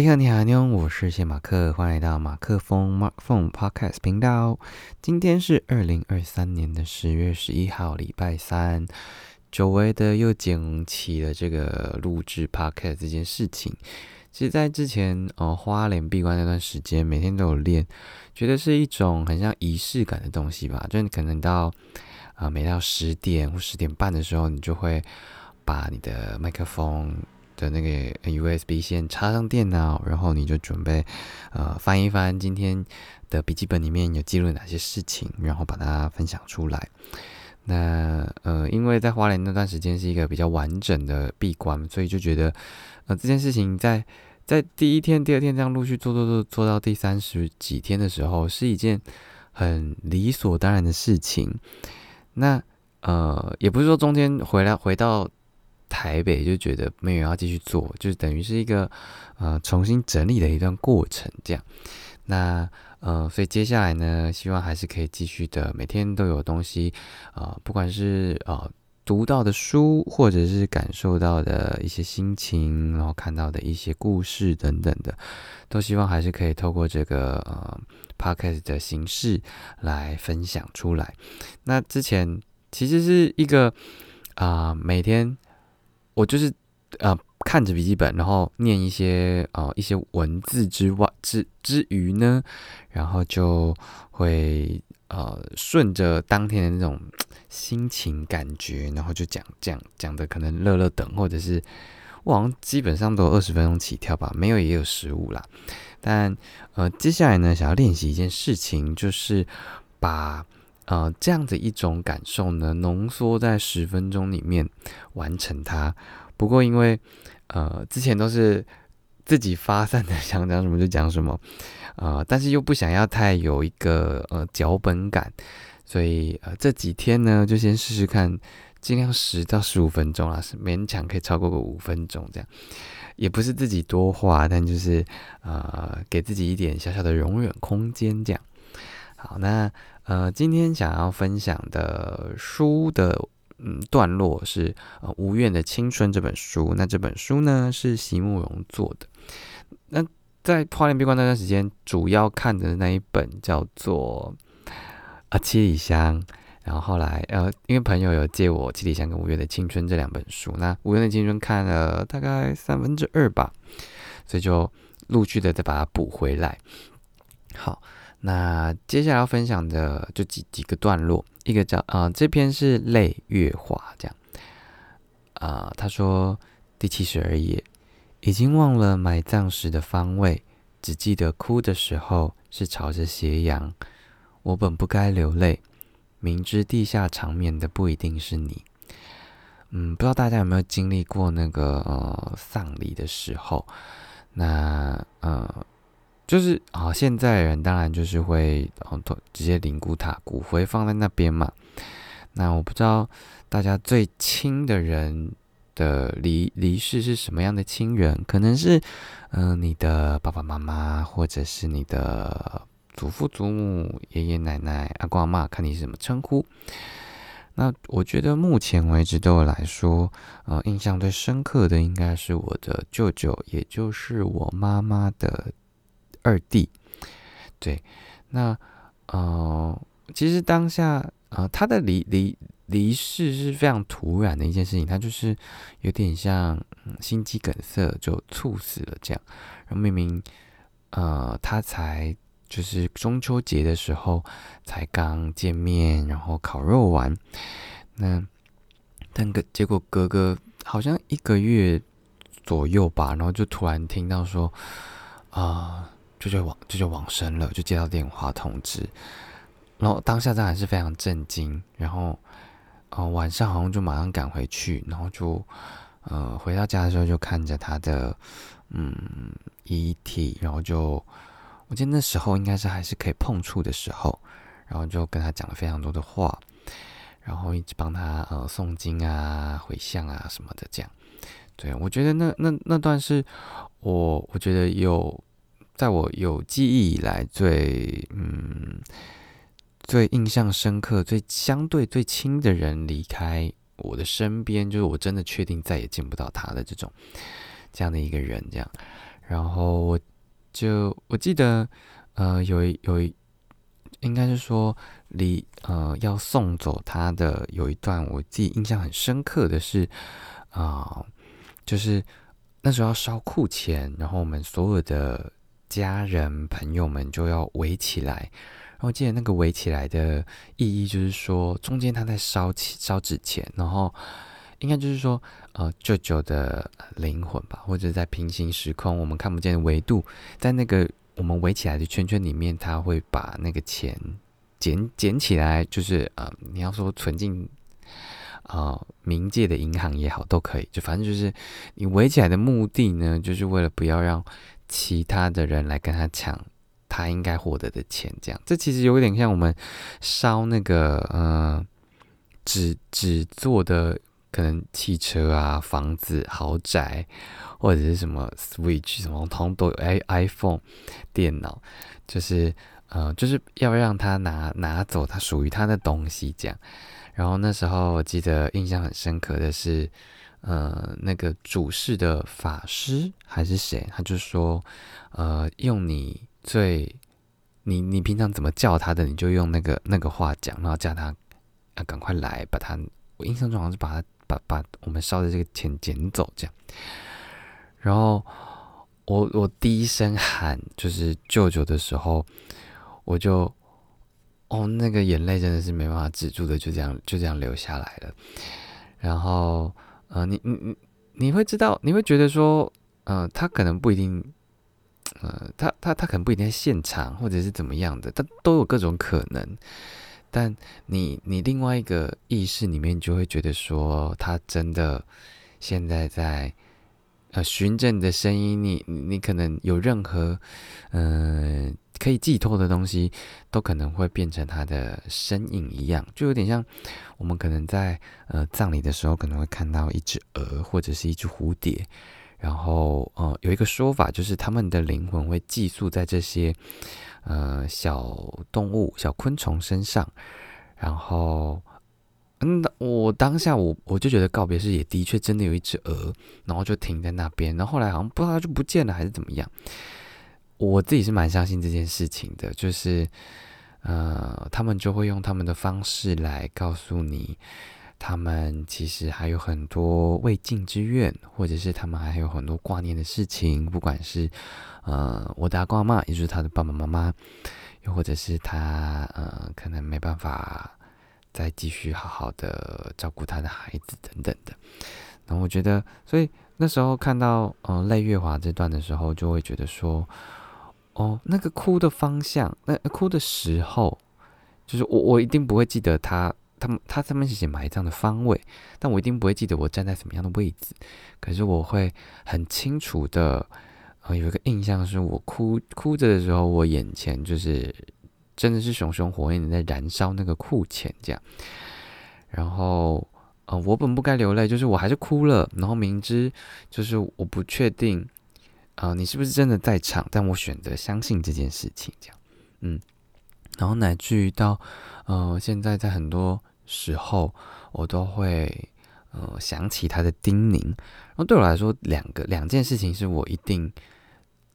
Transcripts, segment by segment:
你好，你好，妞，我是谢马克，欢迎来到马克风 Mark Phone Podcast 频道。今天是二零二三年的十月十一号，礼拜三，久违的又捡起了这个录制 Podcast 这件事情。其实，在之前呃花莲闭关那段时间，每天都有练，觉得是一种很像仪式感的东西吧。就你可能到啊，每到十点或十点半的时候，你就会把你的麦克风。的那个 USB 线插上电脑，然后你就准备呃翻一翻今天的笔记本里面有记录哪些事情，然后把它分享出来。那呃，因为在花莲那段时间是一个比较完整的闭关，所以就觉得呃这件事情在在第一天、第二天这样陆续做做做做到第三十几天的时候，是一件很理所当然的事情。那呃，也不是说中间回来回到。台北就觉得没有要继续做，就是等于是一个呃重新整理的一段过程，这样。那呃，所以接下来呢，希望还是可以继续的，每天都有东西啊，不管是呃读到的书，或者是感受到的一些心情，然后看到的一些故事等等的，都希望还是可以透过这个呃 podcast 的形式来分享出来。那之前其实是一个啊每天。我就是呃看着笔记本，然后念一些呃一些文字之外之之余呢，然后就会呃顺着当天的那种心情感觉，然后就讲讲讲的可能乐乐等，或者是我好像基本上都有二十分钟起跳吧，没有也有十五啦。但呃接下来呢，想要练习一件事情，就是把呃这样的一种感受呢浓缩在十分钟里面完成它。不过，因为呃，之前都是自己发散的，想讲什么就讲什么，呃，但是又不想要太有一个呃脚本感，所以呃这几天呢，就先试试看，尽量十到十五分钟啦，是勉强可以超过个五分钟这样，也不是自己多话，但就是呃给自己一点小小的容忍空间这样。好，那呃今天想要分享的书的。嗯，段落是呃《无怨的青春》这本书。那这本书呢是席慕容做的。那在花莲闭关那段时间，主要看的那一本叫做《啊七里香》。然后后来呃，因为朋友有借我《七里香》跟《无怨的青春》这两本书，那《无怨的青春》看了大概三分之二吧，所以就陆续的再把它补回来。好。那接下来要分享的就几几个段落，一个叫啊，这篇是泪月华这样啊，他说第七十二页，已经忘了埋葬时的方位，只记得哭的时候是朝着斜阳。我本不该流泪，明知地下长眠的不一定是你。嗯，不知道大家有没有经历过那个呃丧礼的时候，那呃。就是啊，现在人当然就是会哦，直接灵骨塔骨灰放在那边嘛。那我不知道大家最亲的人的离离世是什么样的亲人，可能是嗯你的爸爸妈妈，或者是你的祖父祖母、爷爷奶奶、阿公阿妈，看你是什么称呼。那我觉得目前为止对我来说，呃，印象最深刻的应该是我的舅舅，也就是我妈妈的。二弟，对，那呃，其实当下呃，他的离离离世是非常突然的一件事情，他就是有点像心肌梗塞就猝死了这样。然后明明呃，他才就是中秋节的时候才刚见面，然后烤肉完，那但个结果哥哥好像一个月左右吧，然后就突然听到说啊。就就往就就往生了，就接到电话通知，然后当下当然是非常震惊，然后呃晚上好像就马上赶回去，然后就呃回到家的时候就看着他的嗯遗体，然后就我记得那时候应该是还是可以碰触的时候，然后就跟他讲了非常多的话，然后一直帮他呃诵经啊、回向啊什么的这样，对我觉得那那那段是我我觉得有。在我有记忆以来最嗯最印象深刻、最相对最亲的人离开我的身边，就是我真的确定再也见不到他的这种这样的一个人，这样。然后我就我记得，呃，有一有一，应该是说离呃要送走他的有一段，我自己印象很深刻的是，啊，就是那时候要烧库钱，然后我们所有的家人朋友们就要围起来，然后记得那个围起来的意义就是说，中间他在烧烧纸钱，然后。应该就是说，呃，舅舅的灵魂吧，或者在平行时空我们看不见的维度，在那个我们围起来的圈圈里面，他会把那个钱捡捡起来，就是呃，你要说存进啊冥界的银行也好，都可以，就反正就是你围起来的目的呢，就是为了不要让其他的人来跟他抢他应该获得的钱，这样，这其实有点像我们烧那个嗯纸纸做的。可能汽车啊、房子、豪宅，或者是什么 Switch 什么，通都有 i iPhone 电脑，就是呃，就是要让他拿拿走他属于他的东西这样。然后那时候我记得印象很深刻的是，呃，那个主事的法师还是谁，他就说，呃，用你最你你平常怎么叫他的，你就用那个那个话讲，然后叫他啊赶快来把他。我印象中好像是把他。把把我们烧的这个钱捡走，这样。然后我我第一声喊就是舅舅的时候，我就哦，那个眼泪真的是没办法止住的，就这样就这样流下来了。然后呃，你你你你会知道，你会觉得说，呃，他可能不一定，呃，他他他可能不一定在现场，或者是怎么样的，他都有各种可能。但你你另外一个意识里面就会觉得说，他真的现在在呃循着你的声音，你你可能有任何嗯可以寄托的东西，都可能会变成他的身影一样，就有点像我们可能在呃葬礼的时候可能会看到一只鹅或者是一只蝴蝶，然后呃有一个说法就是他们的灵魂会寄宿在这些。呃，小动物、小昆虫身上，然后，嗯，我当下我我就觉得告别式也的确真的有一只鹅，然后就停在那边，然后后来好像不知道就不见了还是怎么样。我自己是蛮相信这件事情的，就是呃，他们就会用他们的方式来告诉你。他们其实还有很多未尽之愿，或者是他们还有很多挂念的事情，不管是呃我的阿公阿妈，也就是他的爸爸妈妈，又或者是他呃可能没办法再继续好好的照顾他的孩子等等的。然后我觉得，所以那时候看到呃泪月华这段的时候，就会觉得说，哦，那个哭的方向，那哭的时候，就是我我一定不会记得他。他们他上面写埋葬的方位，但我一定不会记得我站在什么样的位置。可是我会很清楚的，呃，有一个印象是我哭哭着的时候，我眼前就是真的是熊熊火焰在燃烧那个库钱这样。然后，呃，我本不该流泪，就是我还是哭了。然后明知就是我不确定，啊，你是不是真的在场？但我选择相信这件事情，这样，嗯。然后乃至于到，呃，现在在很多。时候，我都会呃想起他的叮咛。然后对我来说，两个两件事情是我一定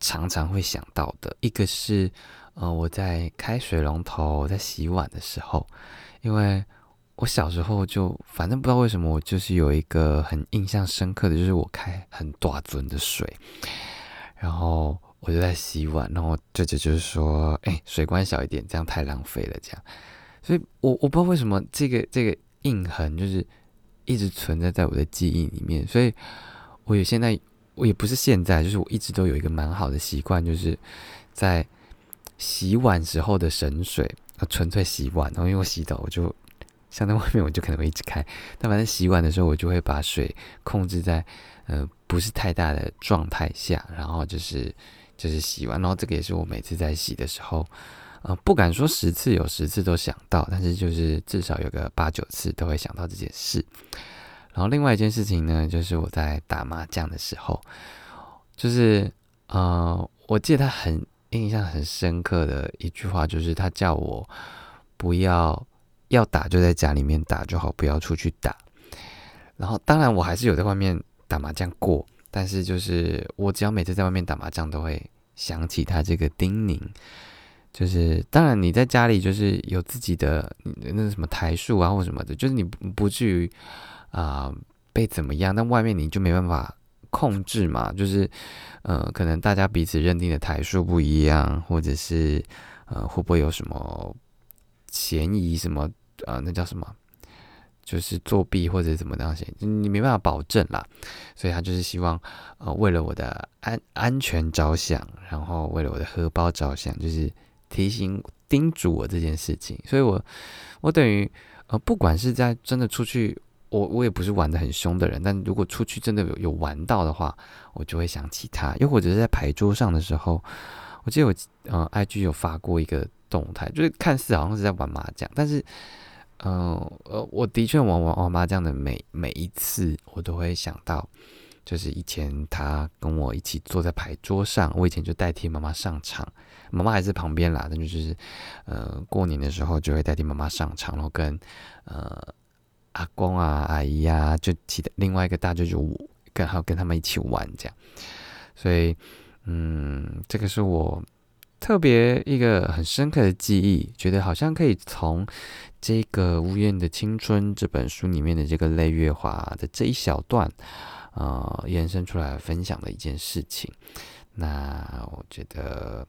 常常会想到的。一个是呃我在开水龙头在洗碗的时候，因为我小时候就反正不知道为什么，我就是有一个很印象深刻的就是我开很大樽的水，然后我就在洗碗，然后舅舅就是说：“哎，水关小一点，这样太浪费了。”这样。所以，我我不知道为什么这个这个印痕就是一直存在在我的记忆里面。所以，我有现在我也不是现在，就是我一直都有一个蛮好的习惯，就是在洗碗时候的省水，纯粹洗碗。然后因为我洗澡，我就像在外面，我就可能会一直开。但反正洗碗的时候，我就会把水控制在呃不是太大的状态下，然后就是就是洗完。然后这个也是我每次在洗的时候。呃，不敢说十次有十次都想到，但是就是至少有个八九次都会想到这件事。然后另外一件事情呢，就是我在打麻将的时候，就是呃，我记得他很印象很深刻的一句话，就是他叫我不要要打就在家里面打就好，不要出去打。然后当然我还是有在外面打麻将过。但是就是我只要每次在外面打麻将，都会想起他这个叮咛。就是当然你在家里就是有自己的那什么台数啊或什么的，就是你不至于啊被怎么样，但外面你就没办法控制嘛。就是呃，可能大家彼此认定的台数不一样，或者是呃会不会有什么嫌疑什么呃那叫什么？就是作弊或者怎么样些，你没办法保证啦，所以他就是希望，呃，为了我的安安全着想，然后为了我的荷包着想，就是提醒叮嘱我这件事情。所以我我等于呃，不管是在真的出去，我我也不是玩的很凶的人，但如果出去真的有有玩到的话，我就会想起他。又或者是在牌桌上的时候，我记得我呃，IG 有发过一个动态，就是看似好像是在玩麻将，但是。嗯，呃，我的确玩玩玩麻将的每每一次，我都会想到，就是以前他跟我一起坐在牌桌上，我以前就代替妈妈上场，妈妈还在旁边啦，但就是，呃，过年的时候就会代替妈妈上场，然后跟呃阿公啊、阿姨啊，就其他另外一个大舅舅跟还有跟他们一起玩这样，所以，嗯，这个是我。特别一个很深刻的记忆，觉得好像可以从这个《无怨的青春》这本书里面的这个泪月华的这一小段，呃，延伸出来分享的一件事情。那我觉得，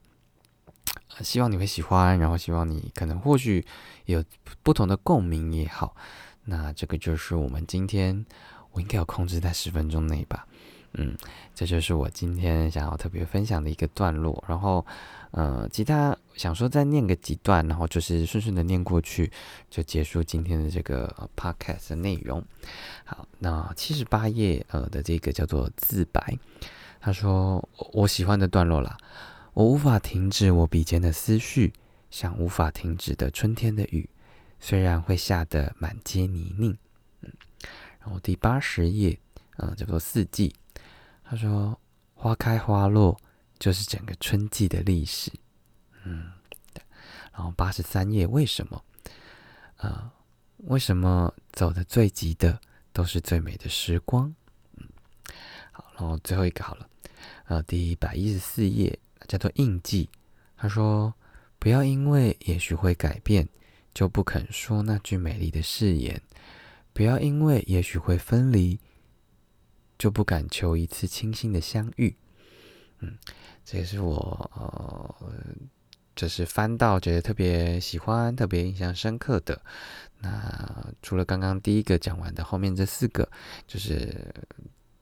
希望你会喜欢，然后希望你可能或许有不同的共鸣也好。那这个就是我们今天，我应该有控制在十分钟内吧。嗯，这就是我今天想要特别分享的一个段落。然后，呃，其他想说再念个几段，然后就是顺顺的念过去，就结束今天的这个 podcast 的内容。好，那七十八页呃的这个叫做自白，他说我喜欢的段落啦，我无法停止我笔尖的思绪，像无法停止的春天的雨，虽然会下得满街泥泞。嗯，然后第八十页，嗯，叫做四季。他说：“花开花落就是整个春季的历史。”嗯，然后八十三页，为什么？呃，为什么走的最急的都是最美的时光？嗯，好，然后最后一个好了。呃，第一百一十四页叫做印记。他说：“不要因为也许会改变，就不肯说那句美丽的誓言；不要因为也许会分离。”就不敢求一次清新的相遇，嗯，这也是我呃，就是翻到觉得特别喜欢、特别印象深刻的。那除了刚刚第一个讲完的，后面这四个就是。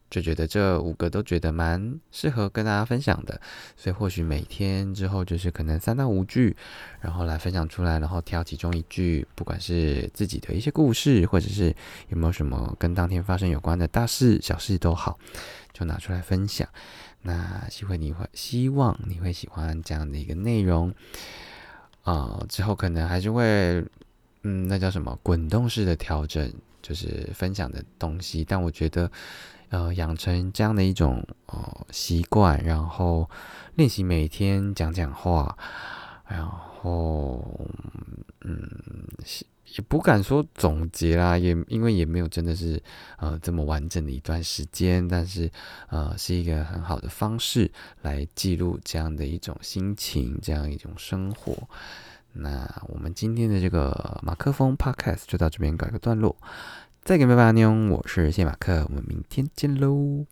就觉得这五个都觉得蛮适合跟大家分享的，所以或许每天之后就是可能三到五句，然后来分享出来，然后挑其中一句，不管是自己的一些故事，或者是有没有什么跟当天发生有关的大事小事都好，就拿出来分享。那希望你会希望你会喜欢这样的一个内容啊，之后可能还是会嗯，那叫什么滚动式的调整，就是分享的东西，但我觉得。呃，养成这样的一种呃习惯，然后练习每天讲讲话，然后嗯，也不敢说总结啦，也因为也没有真的是呃这么完整的一段时间，但是呃是一个很好的方式来记录这样的一种心情，这样一种生活。那我们今天的这个马克风 Podcast 就到这边告一个段落。再见，拜拜，妞！我是谢马克，我们明天见喽。